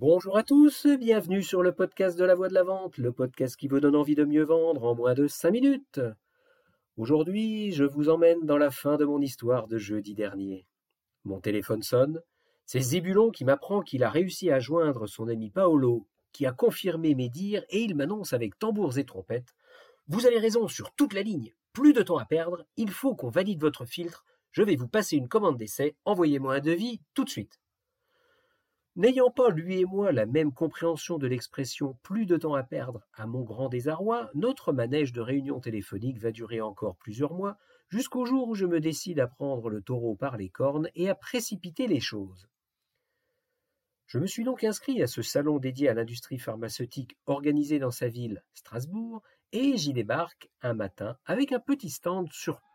Bonjour à tous, bienvenue sur le podcast de la voix de la vente, le podcast qui vous donne envie de mieux vendre en moins de 5 minutes. Aujourd'hui, je vous emmène dans la fin de mon histoire de jeudi dernier. Mon téléphone sonne, c'est Zébulon qui m'apprend qu'il a réussi à joindre son ami Paolo, qui a confirmé mes dires et il m'annonce avec tambours et trompettes Vous avez raison sur toute la ligne, plus de temps à perdre, il faut qu'on valide votre filtre, je vais vous passer une commande d'essai, envoyez-moi un devis tout de suite. N'ayant pas, lui et moi, la même compréhension de l'expression plus de temps à perdre, à mon grand désarroi, notre manège de réunion téléphonique va durer encore plusieurs mois, jusqu'au jour où je me décide à prendre le taureau par les cornes et à précipiter les choses. Je me suis donc inscrit à ce salon dédié à l'industrie pharmaceutique organisé dans sa ville, Strasbourg, et j'y débarque un matin avec un petit stand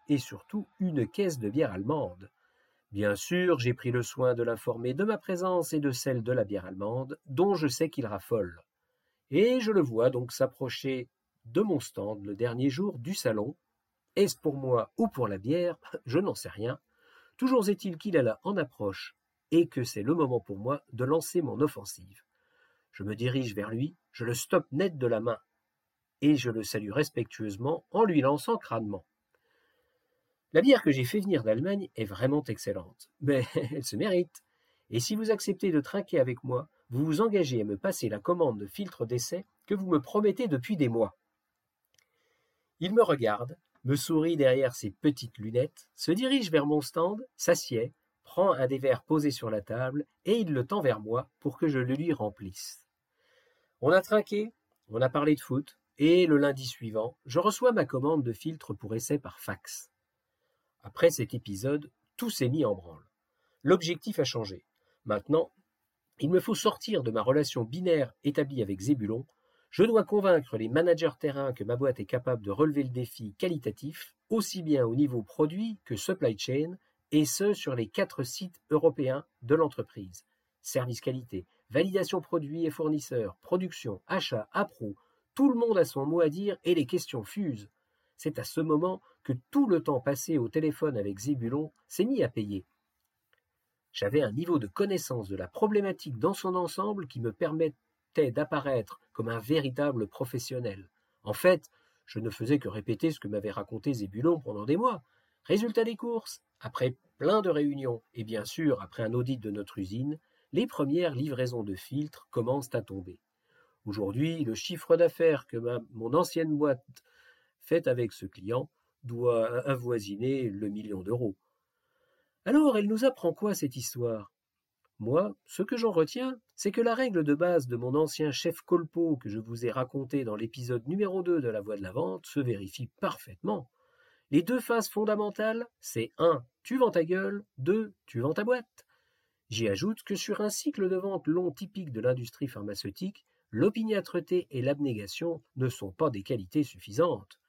et surtout une caisse de bière allemande. Bien sûr, j'ai pris le soin de l'informer de ma présence et de celle de la bière allemande, dont je sais qu'il raffole. Et je le vois donc s'approcher de mon stand le dernier jour du salon. Est-ce pour moi ou pour la bière? Je n'en sais rien. Toujours est-il qu'il est là en approche et que c'est le moment pour moi de lancer mon offensive. Je me dirige vers lui, je le stoppe net de la main, et je le salue respectueusement en lui lançant crânement. La bière que j'ai fait venir d'Allemagne est vraiment excellente, mais elle se mérite. Et si vous acceptez de trinquer avec moi, vous vous engagez à me passer la commande de filtre d'essai que vous me promettez depuis des mois. Il me regarde, me sourit derrière ses petites lunettes, se dirige vers mon stand, s'assied, prend un des verres posés sur la table et il le tend vers moi pour que je le lui remplisse. On a trinqué, on a parlé de foot, et le lundi suivant, je reçois ma commande de filtre pour essai par fax. Après cet épisode, tout s'est mis en branle. L'objectif a changé. Maintenant, il me faut sortir de ma relation binaire établie avec Zébulon. Je dois convaincre les managers terrain que ma boîte est capable de relever le défi qualitatif, aussi bien au niveau produit que supply chain, et ce sur les quatre sites européens de l'entreprise. Service qualité, validation produits et fournisseurs, production, achat, appro, tout le monde a son mot à dire et les questions fusent. C'est à ce moment que tout le temps passé au téléphone avec Zébulon s'est mis à payer. J'avais un niveau de connaissance de la problématique dans son ensemble qui me permettait d'apparaître comme un véritable professionnel. En fait, je ne faisais que répéter ce que m'avait raconté Zébulon pendant des mois. Résultat des courses, après plein de réunions et bien sûr après un audit de notre usine, les premières livraisons de filtres commencent à tomber. Aujourd'hui, le chiffre d'affaires que mon ancienne boîte fait avec ce client doit avoisiner le million d'euros. Alors, elle nous apprend quoi cette histoire? Moi, ce que j'en retiens, c'est que la règle de base de mon ancien chef colpo que je vous ai raconté dans l'épisode numéro 2 de La Voix de la Vente se vérifie parfaitement. Les deux phases fondamentales, c'est 1. Tu vends ta gueule, 2. Tu vends ta boîte. J'y ajoute que sur un cycle de vente long typique de l'industrie pharmaceutique, l'opiniâtreté et l'abnégation ne sont pas des qualités suffisantes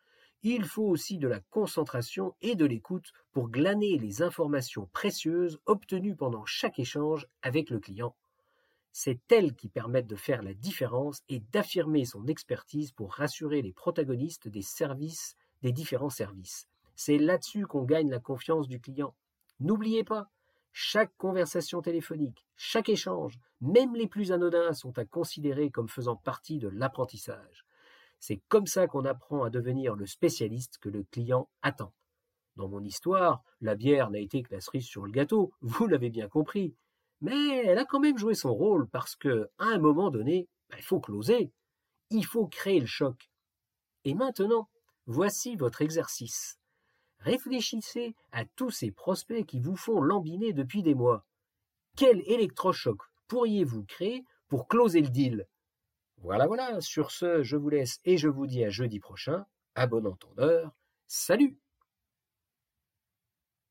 il faut aussi de la concentration et de l'écoute pour glaner les informations précieuses obtenues pendant chaque échange avec le client. C'est elles qui permettent de faire la différence et d'affirmer son expertise pour rassurer les protagonistes des services, des différents services. C'est là-dessus qu'on gagne la confiance du client. N'oubliez pas, chaque conversation téléphonique, chaque échange, même les plus anodins, sont à considérer comme faisant partie de l'apprentissage. C'est comme ça qu'on apprend à devenir le spécialiste que le client attend. Dans mon histoire, la bière n'a été que la cerise sur le gâteau, vous l'avez bien compris. Mais elle a quand même joué son rôle parce que, un moment donné, bah, il faut closer. Il faut créer le choc. Et maintenant, voici votre exercice. Réfléchissez à tous ces prospects qui vous font lambiner depuis des mois. Quel électrochoc pourriez-vous créer pour closer le deal? Voilà, voilà, sur ce, je vous laisse et je vous dis à jeudi prochain. À bon entendeur. Salut